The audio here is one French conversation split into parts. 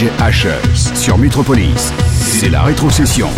DJ sur Metropolis. C'est la rétrocession.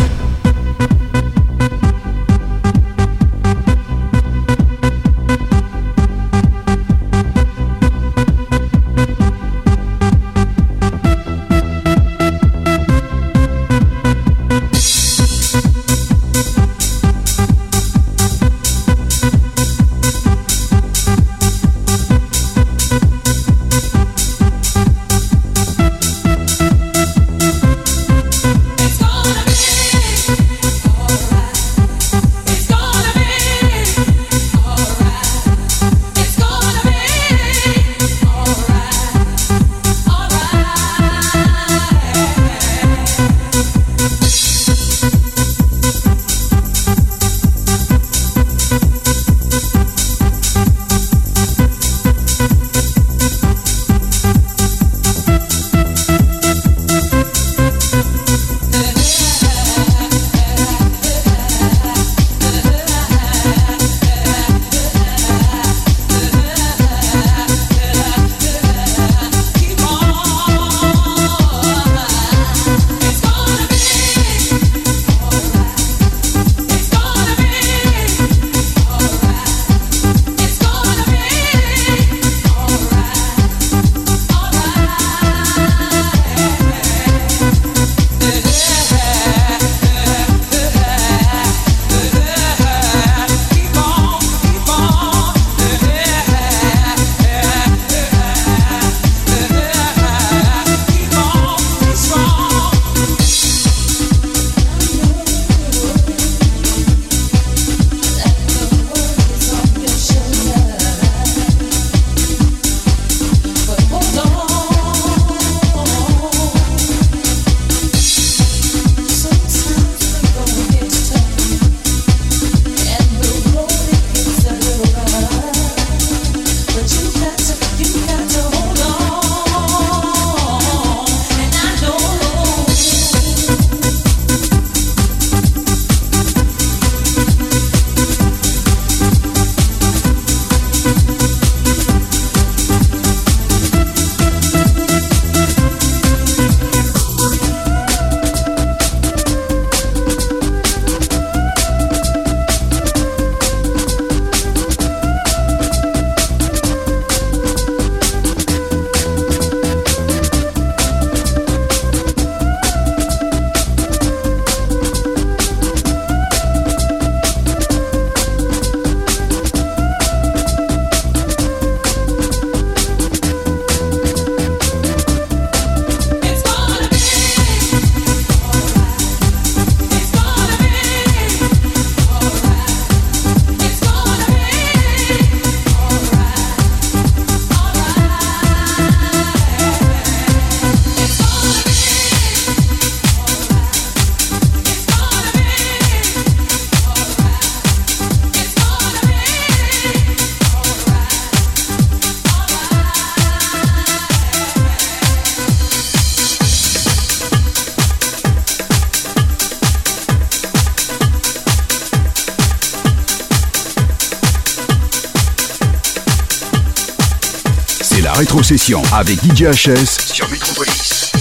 Rétrocession avec DJ HS sur Metropolis.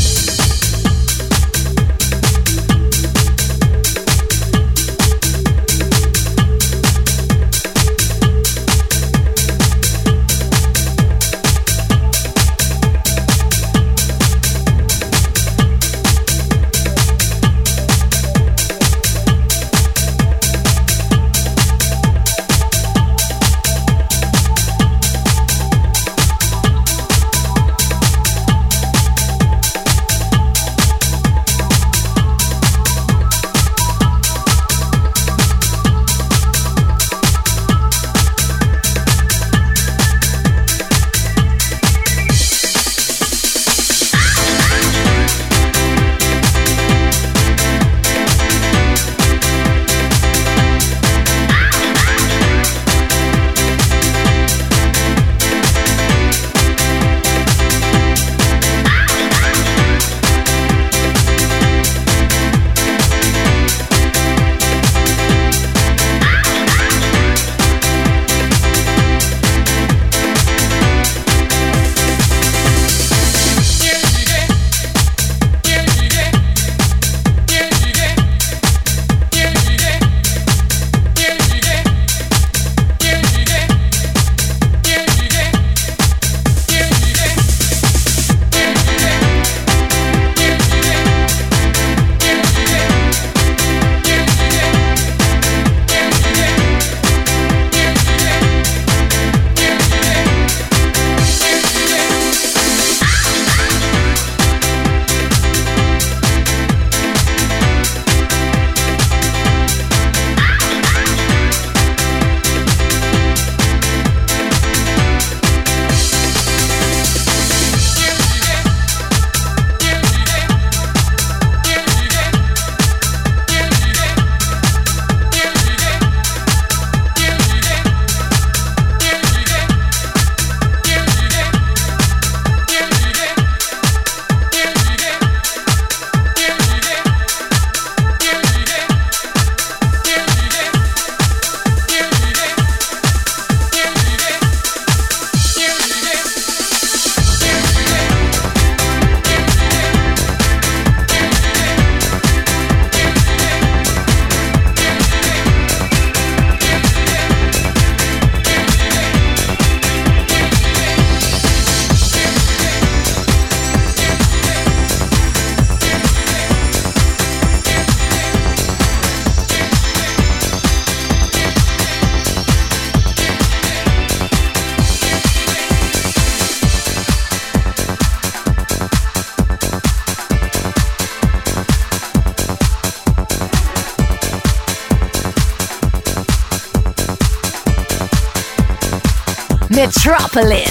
Metropolis. Amazon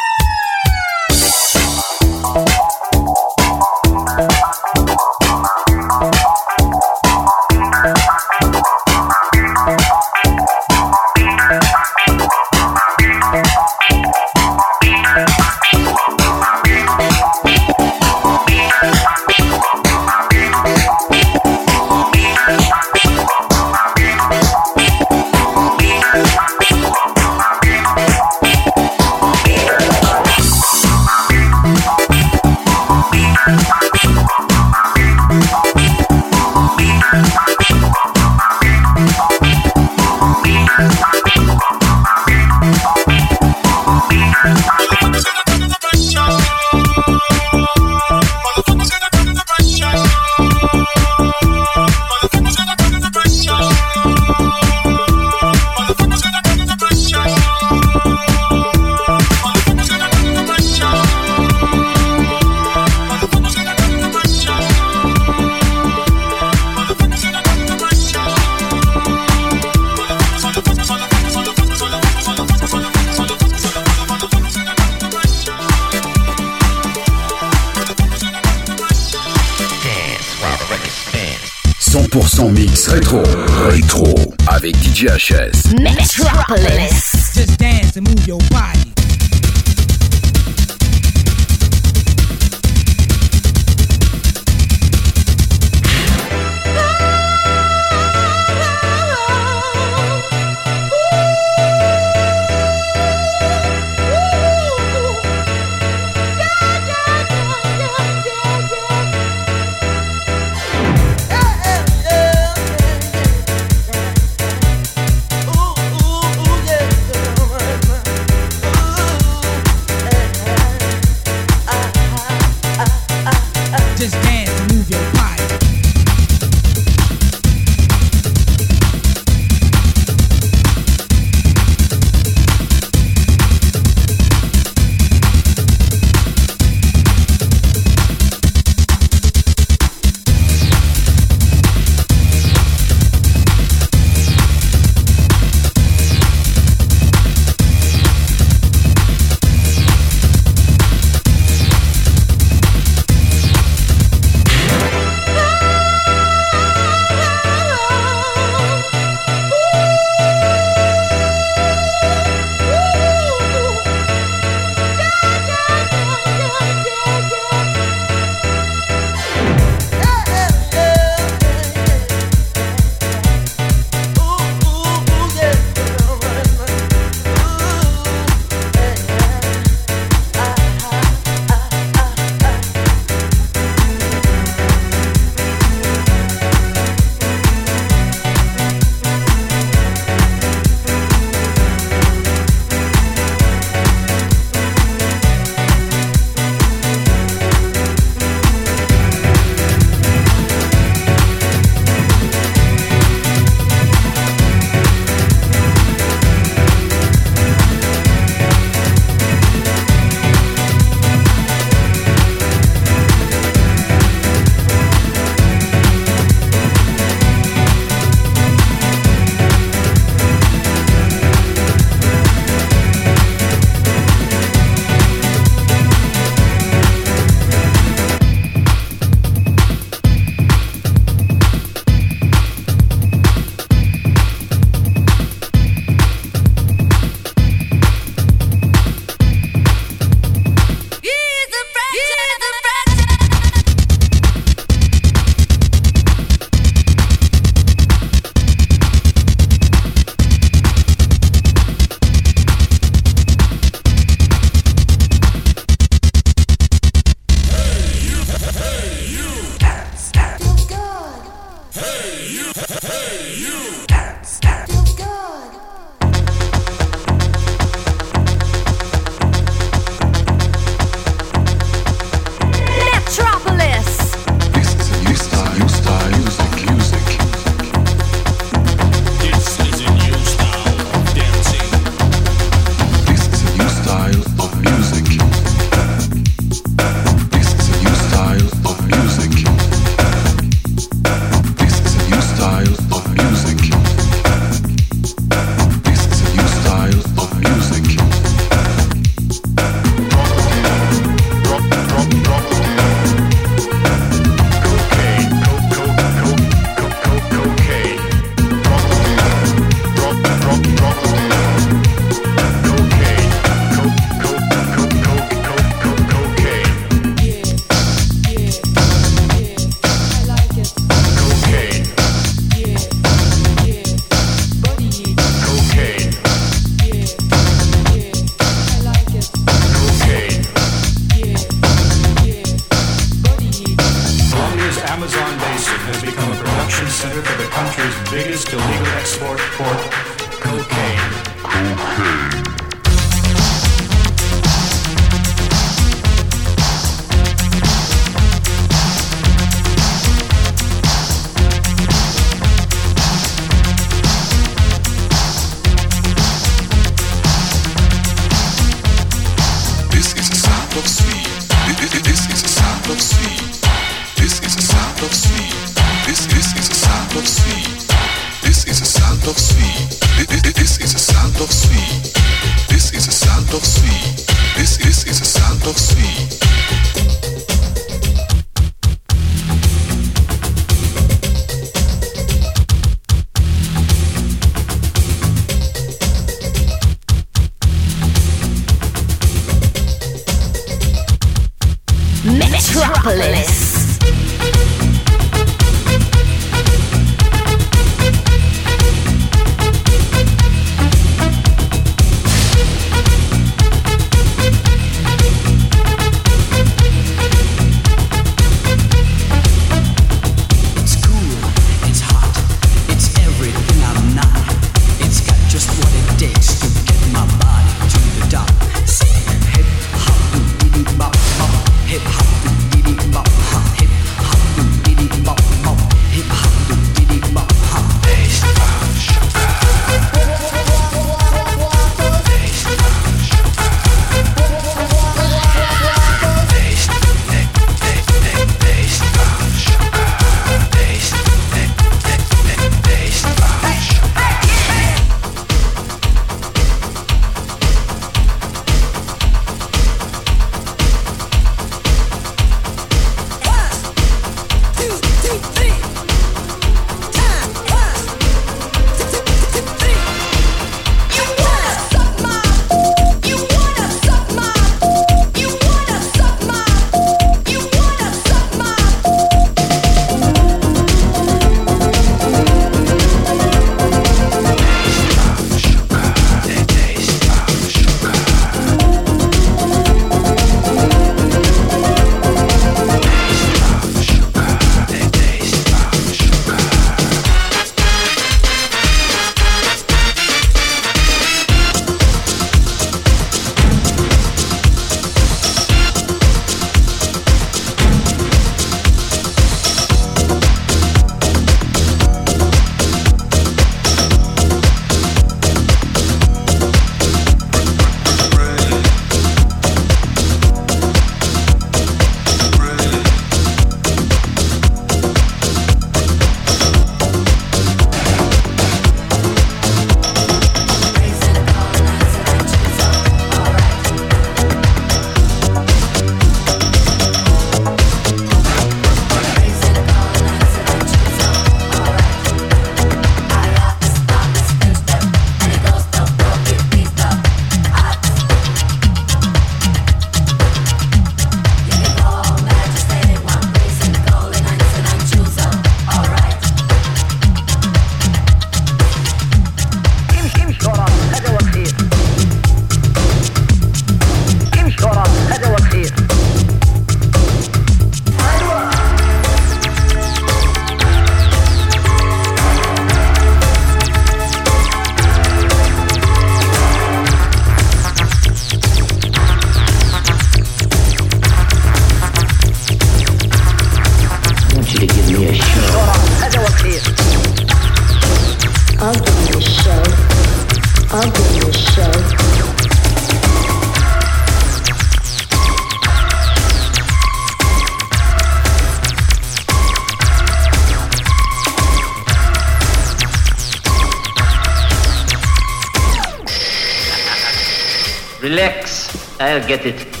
Relax, I'll get it.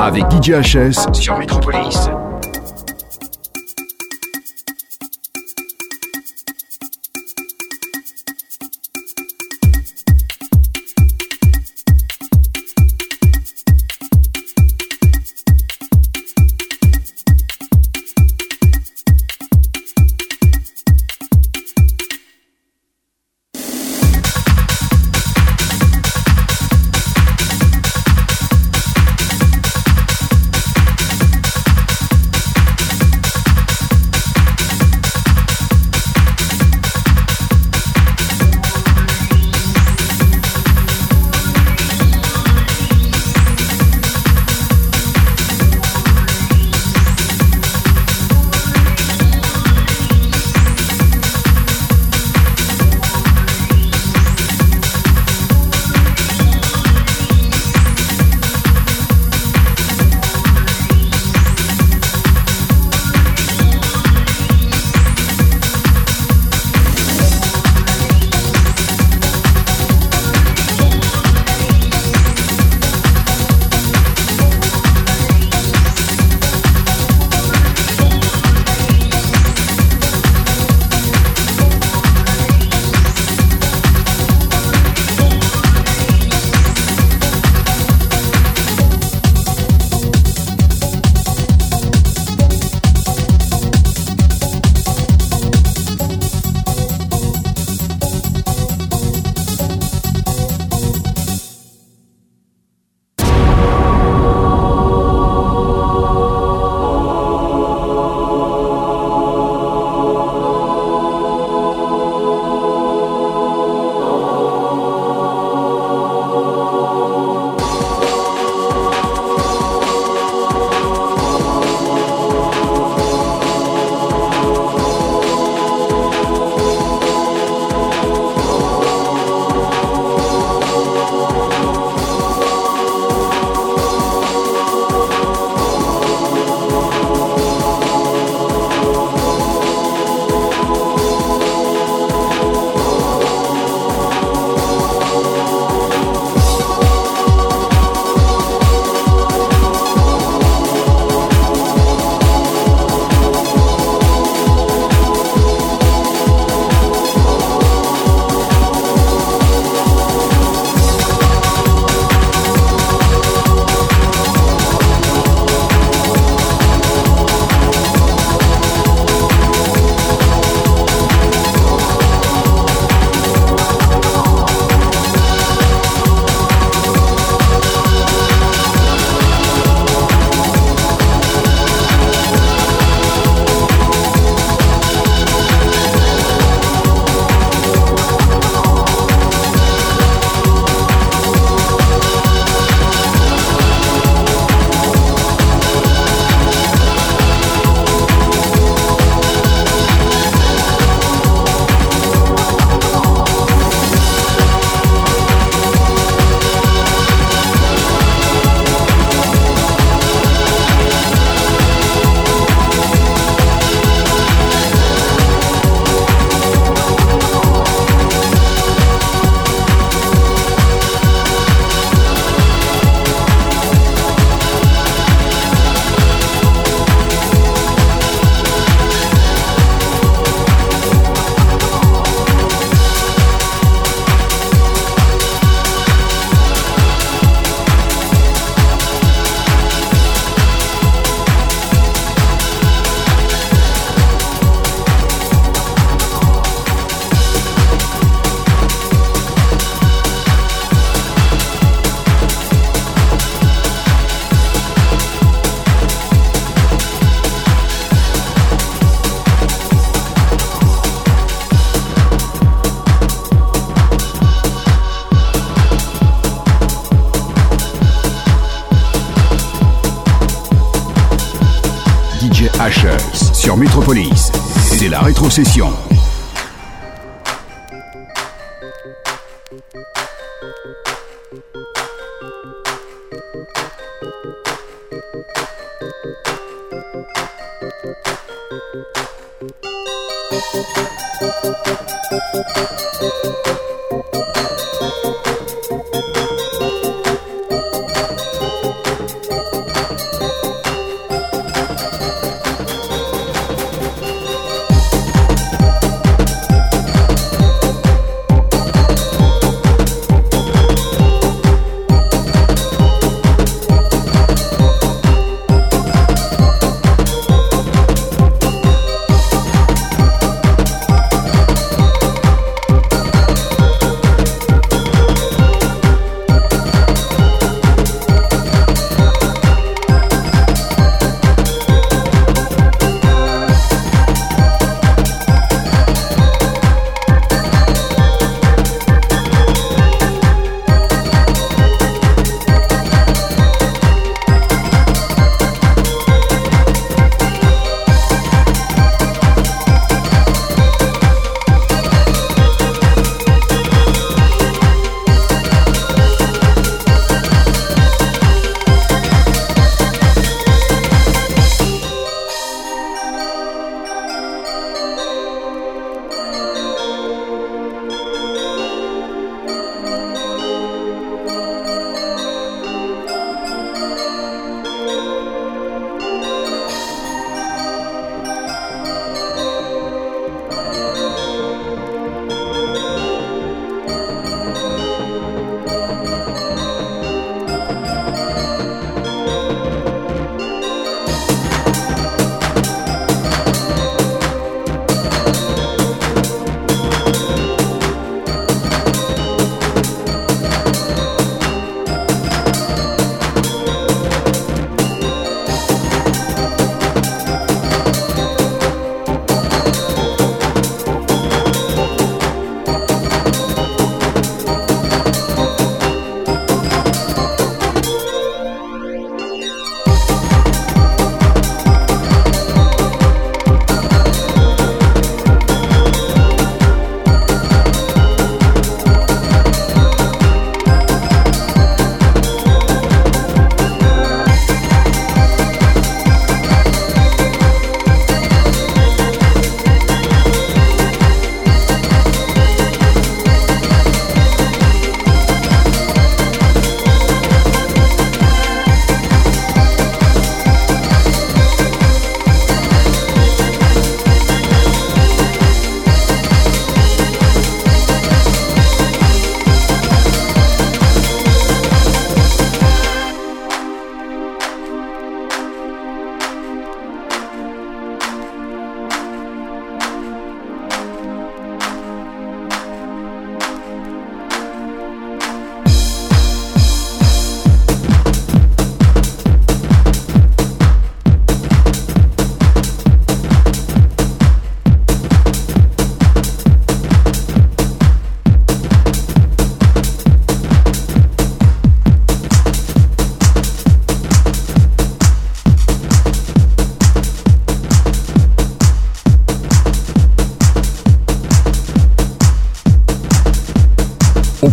Avec DJ HS sur Metropolis.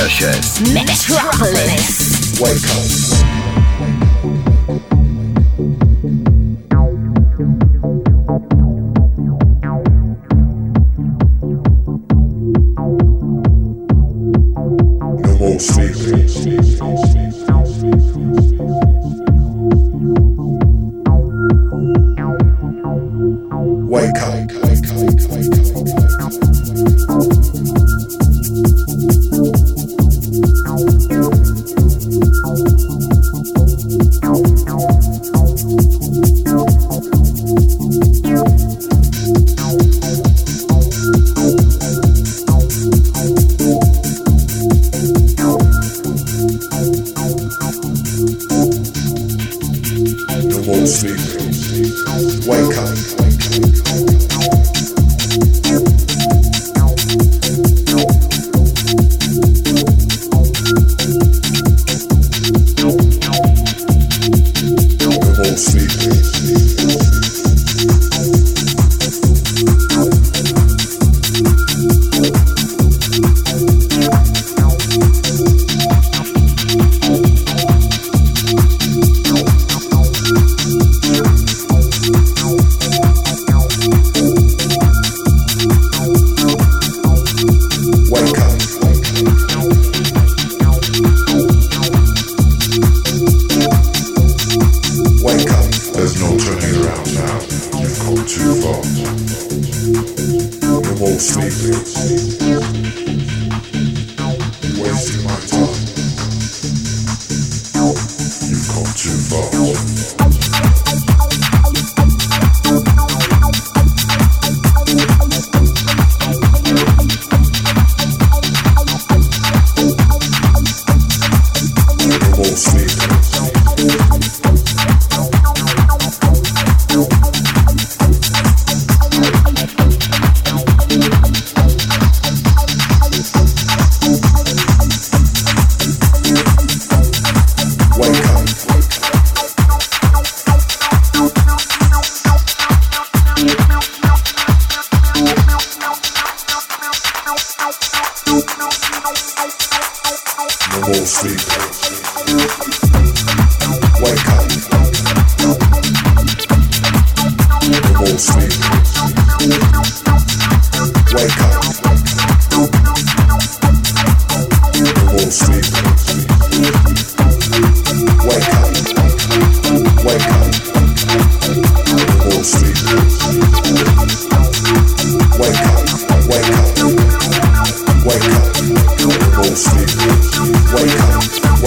Avec DJ HS. Metropolis. Wake up.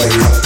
Wake up.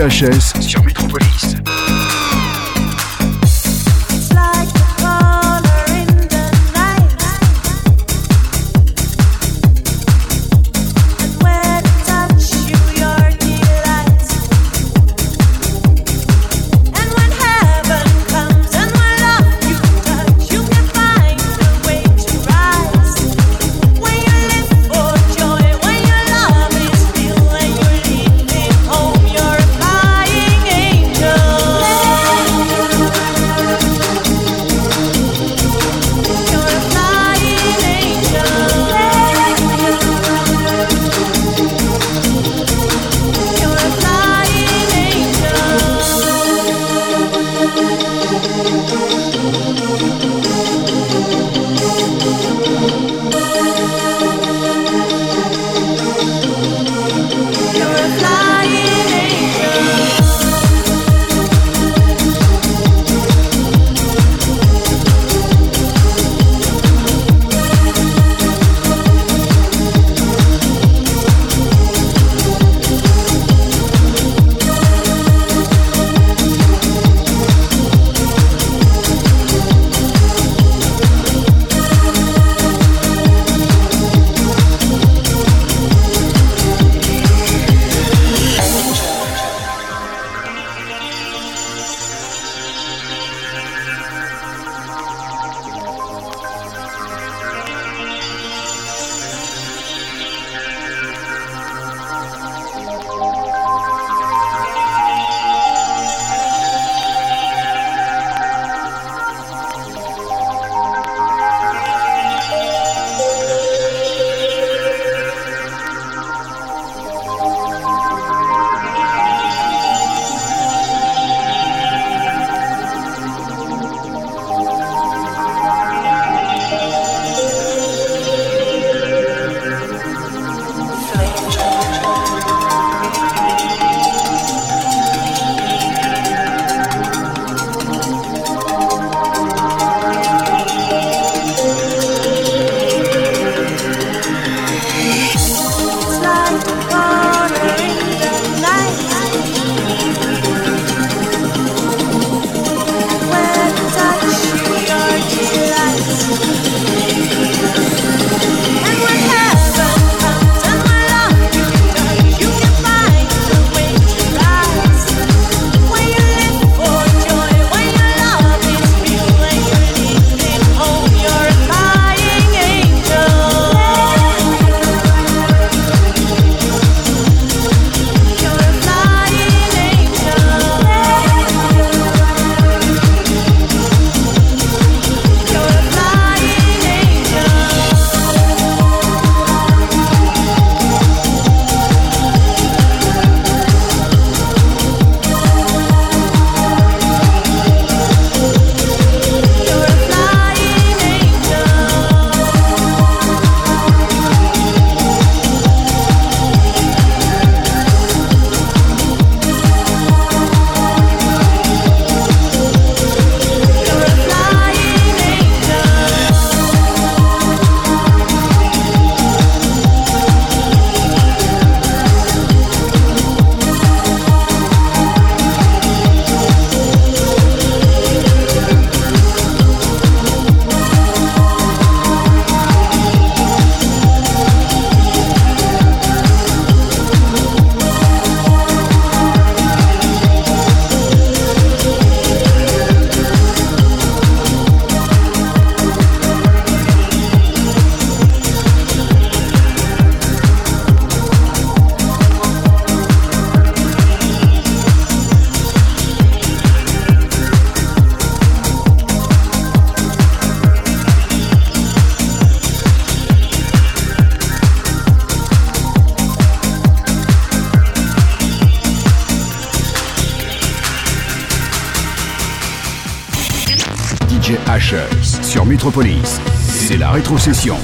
Avec C'est la rétrocession.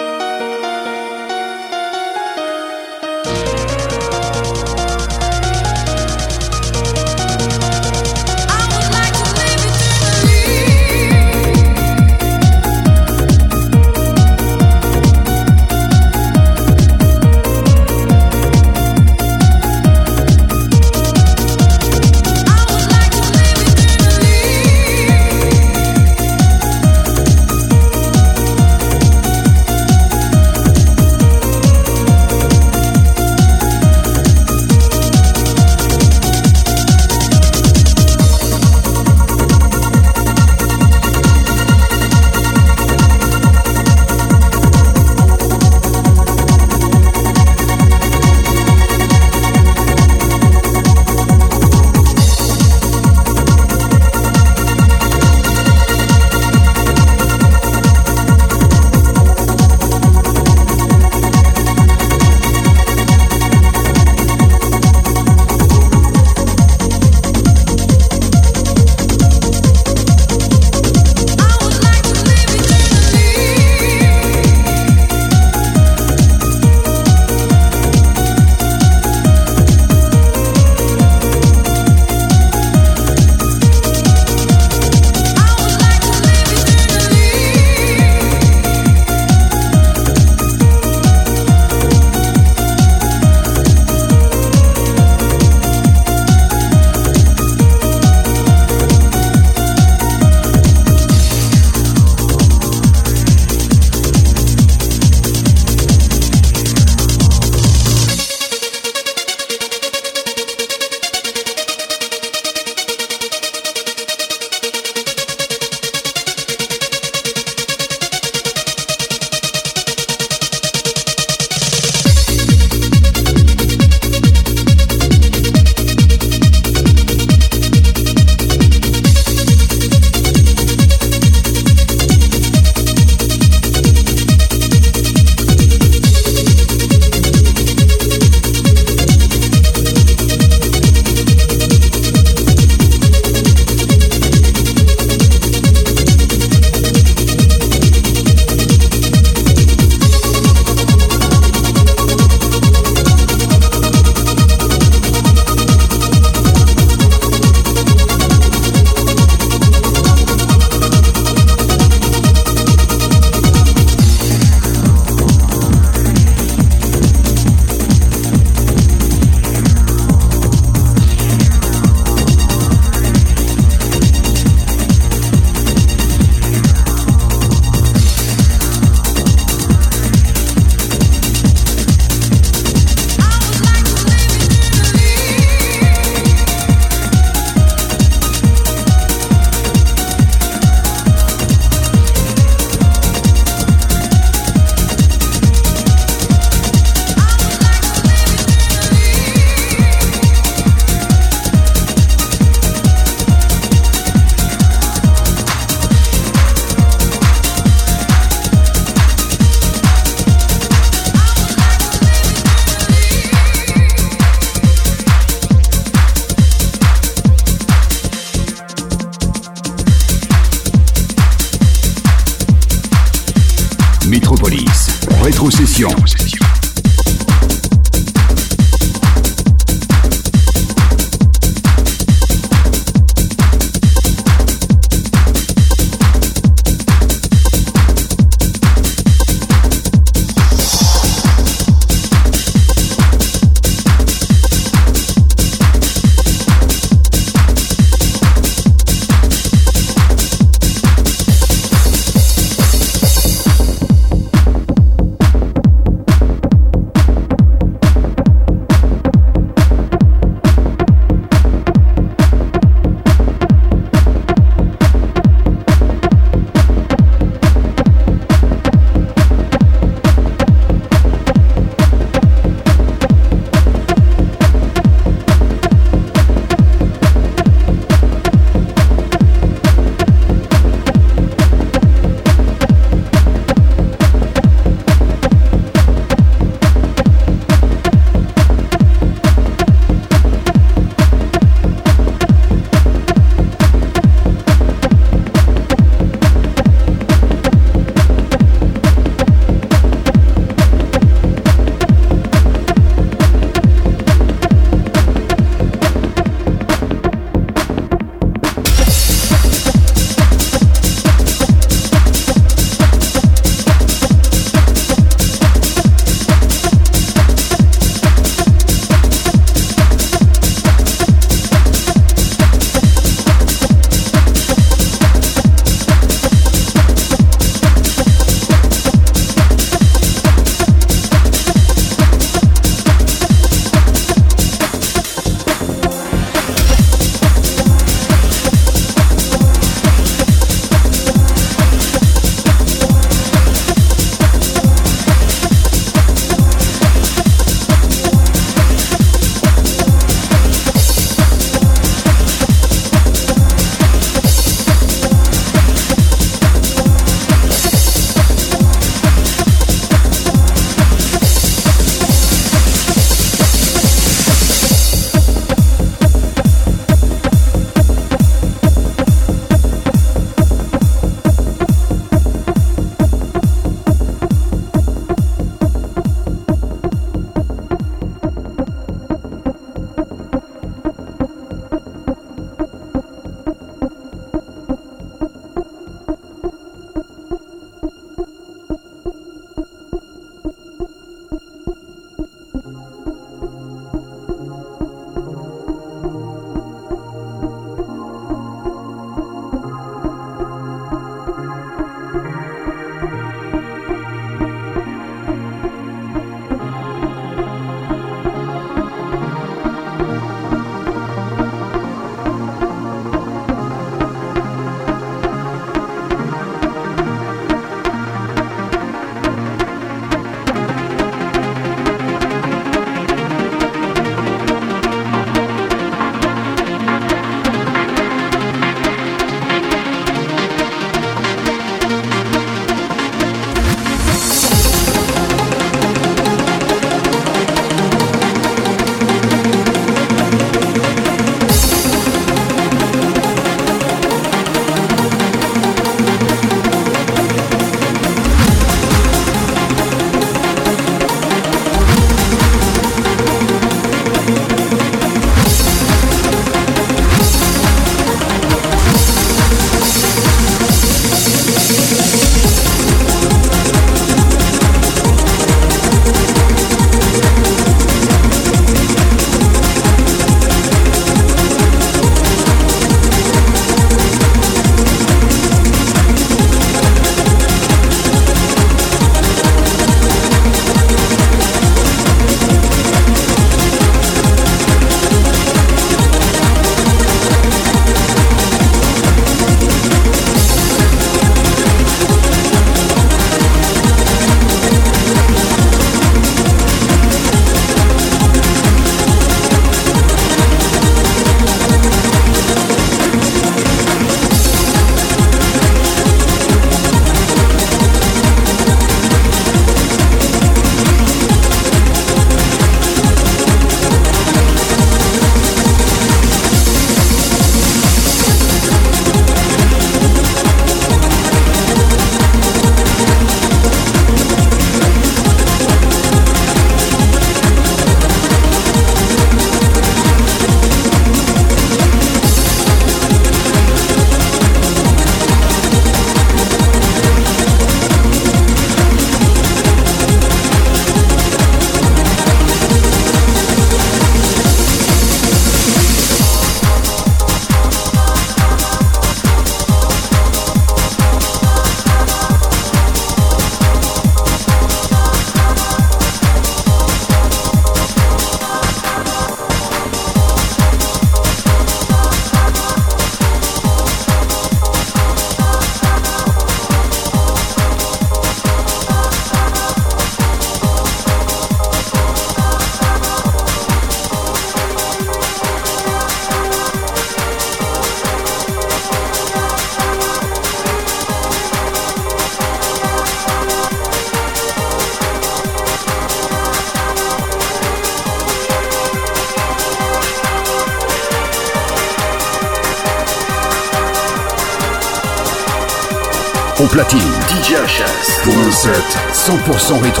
100% rétro.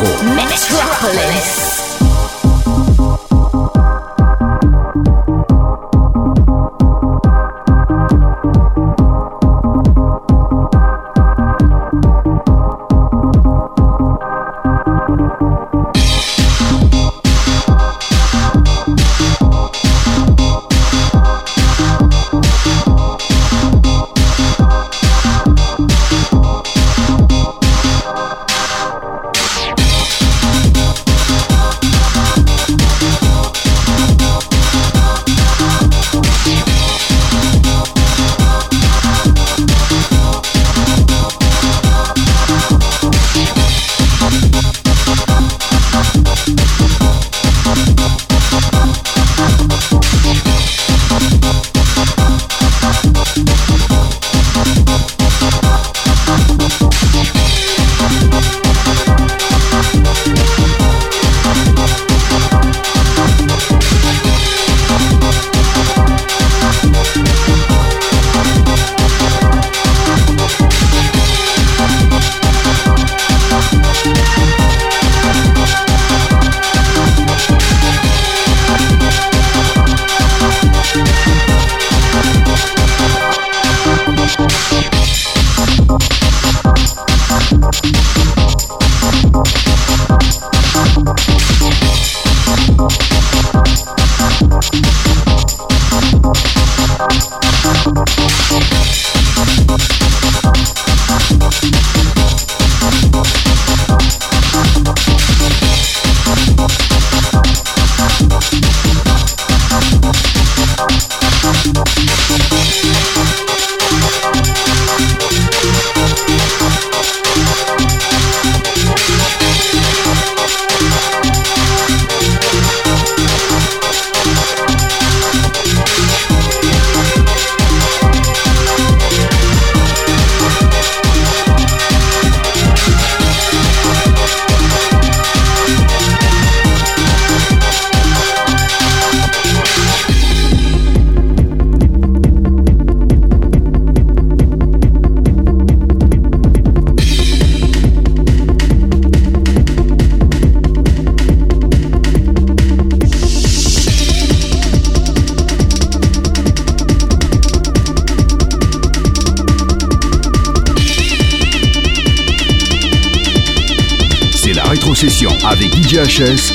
Avec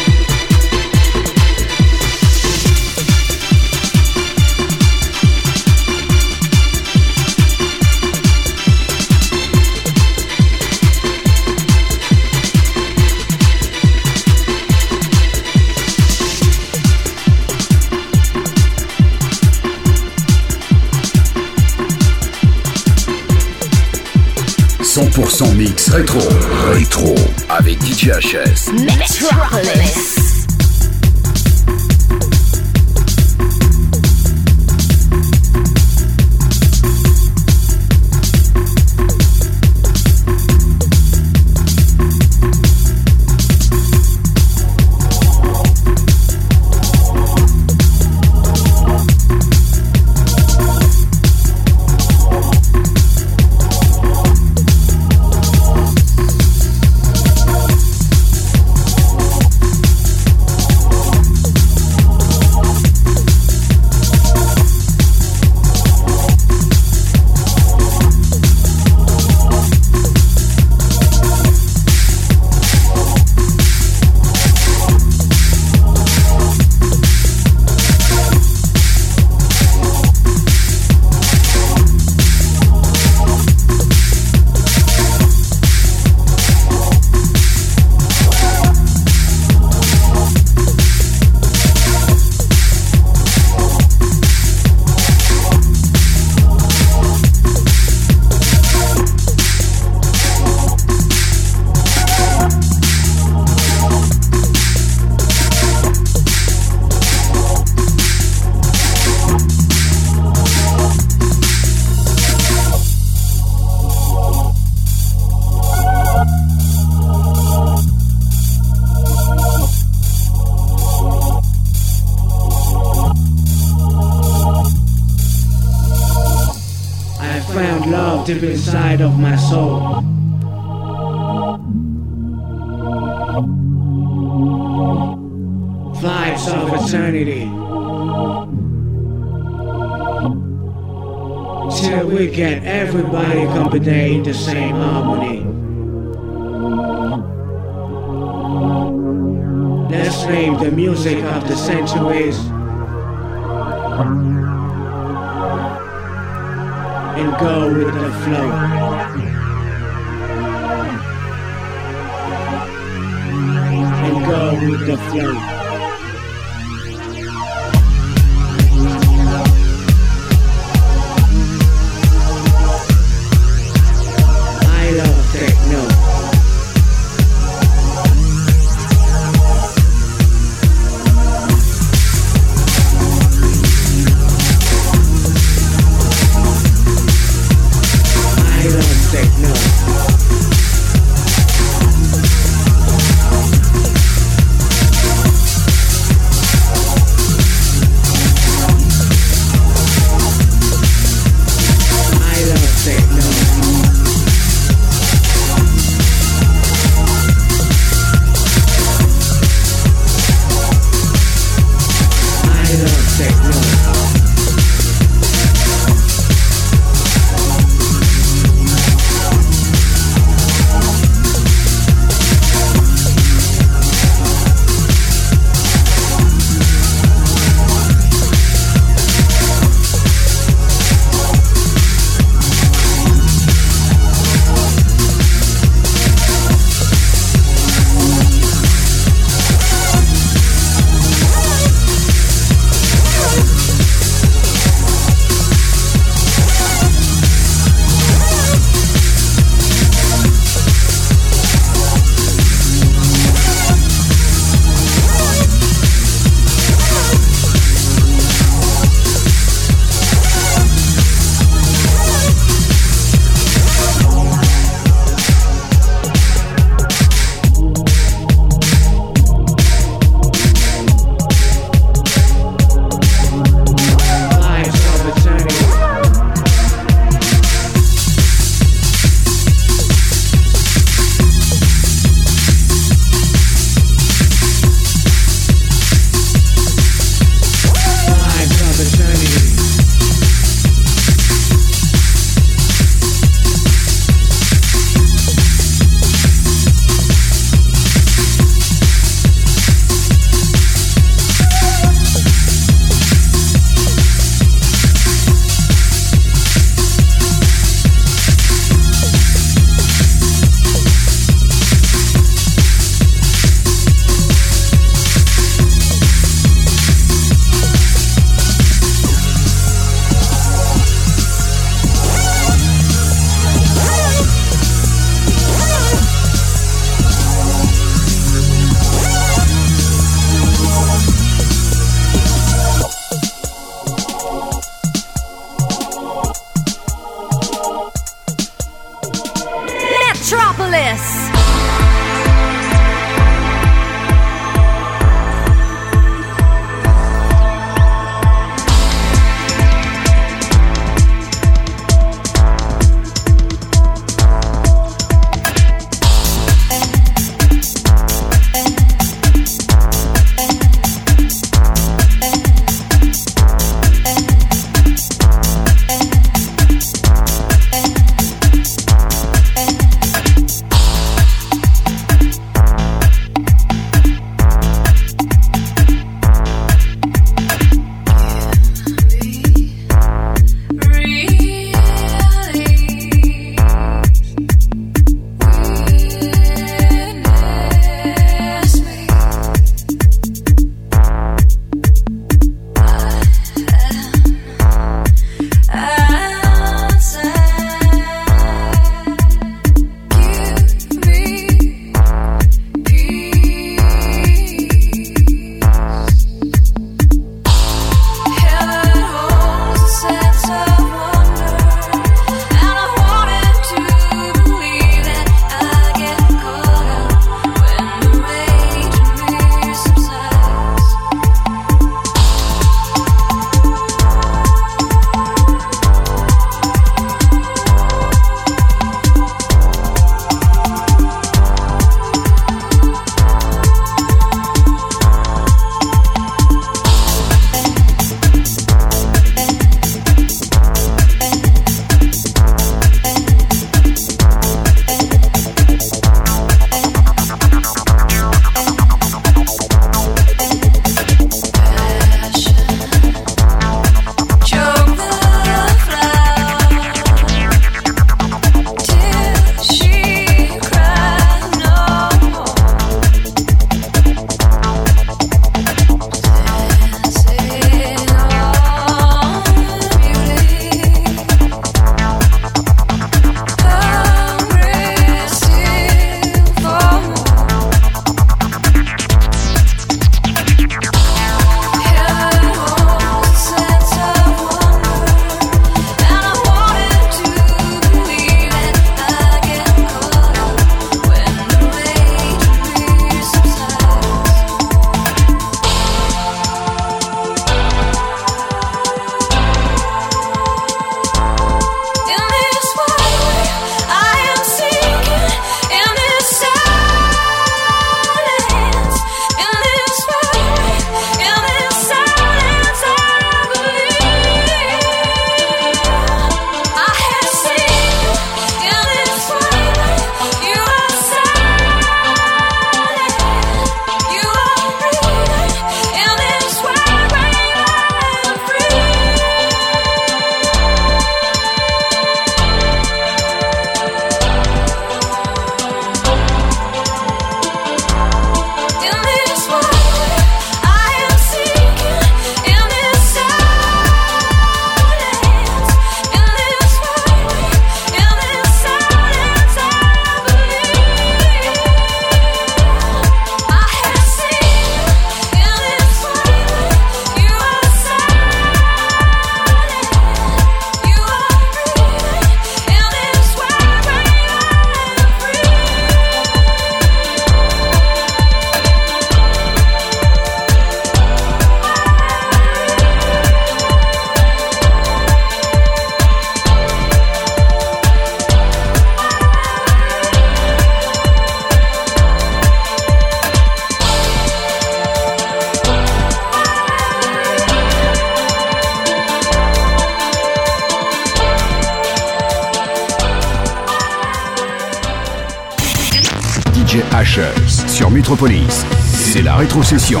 C'est la rétrocession.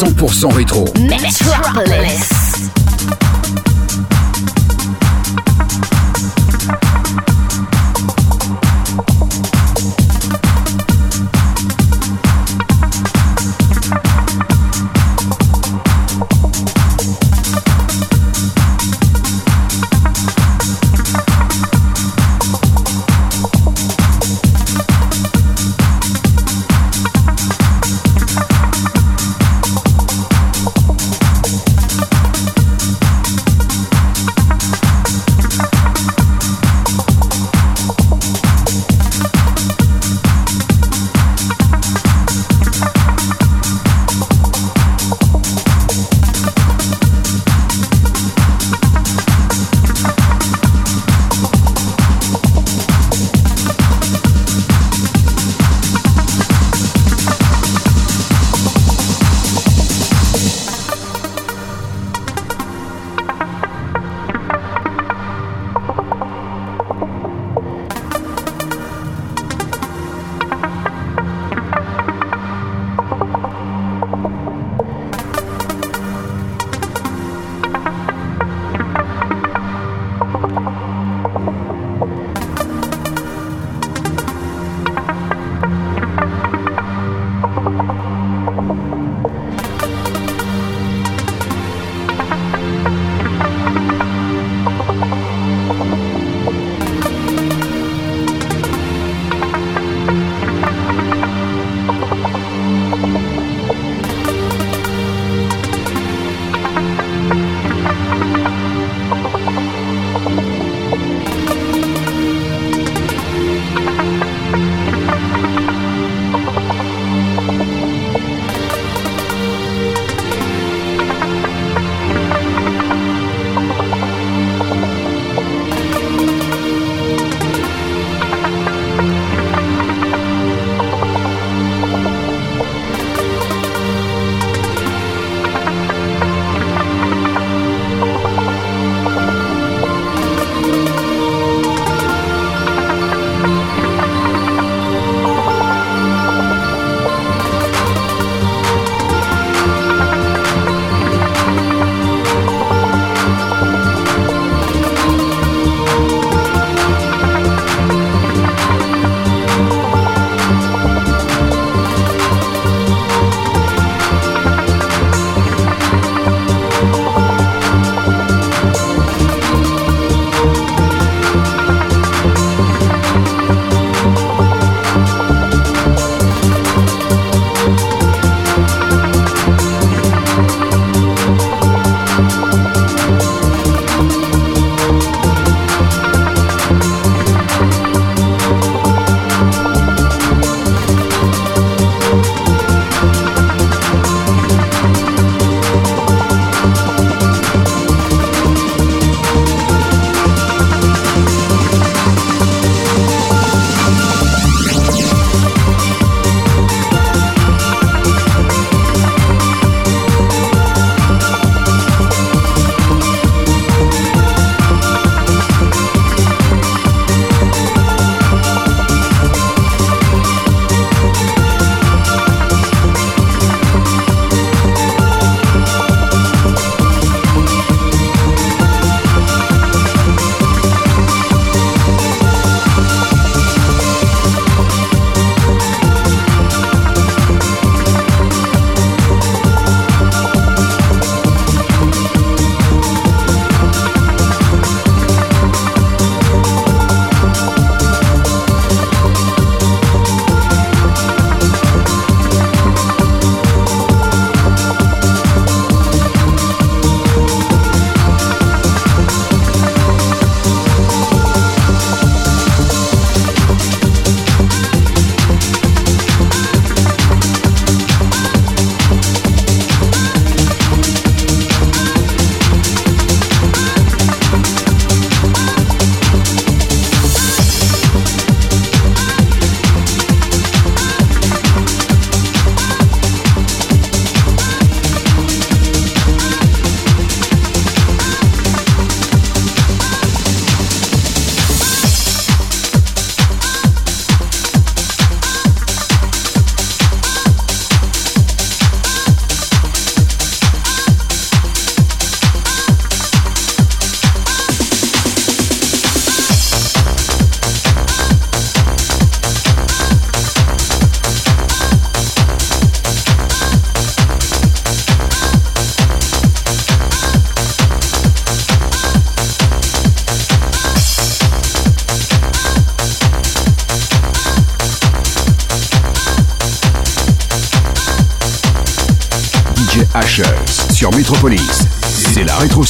100% rétro. Metropolis.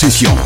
C'est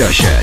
Josie.